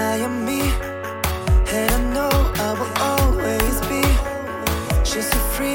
I am me, and I know I will always be. Free,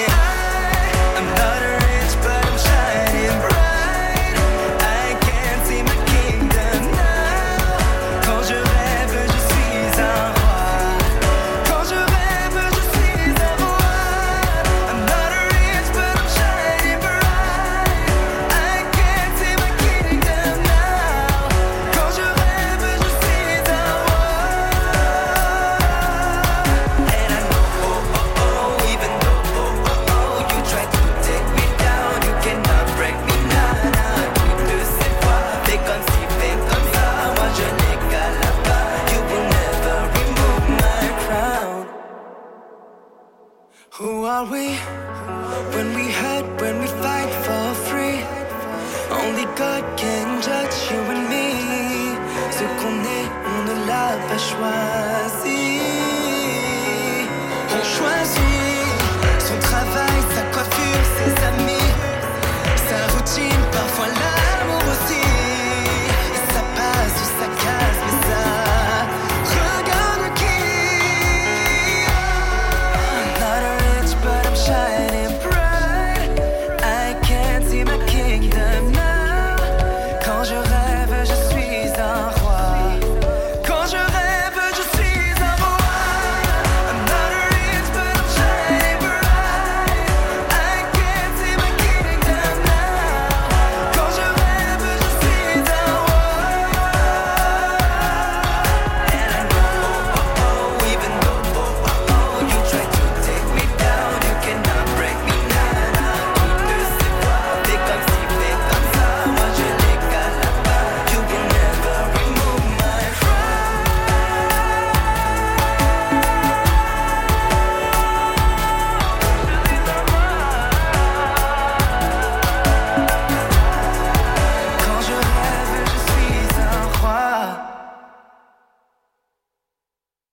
Who are we? When we hurt, when we fight for free. Only God can judge you and me. Ce qu'on est, on ne l'a pas choisi. On choisit.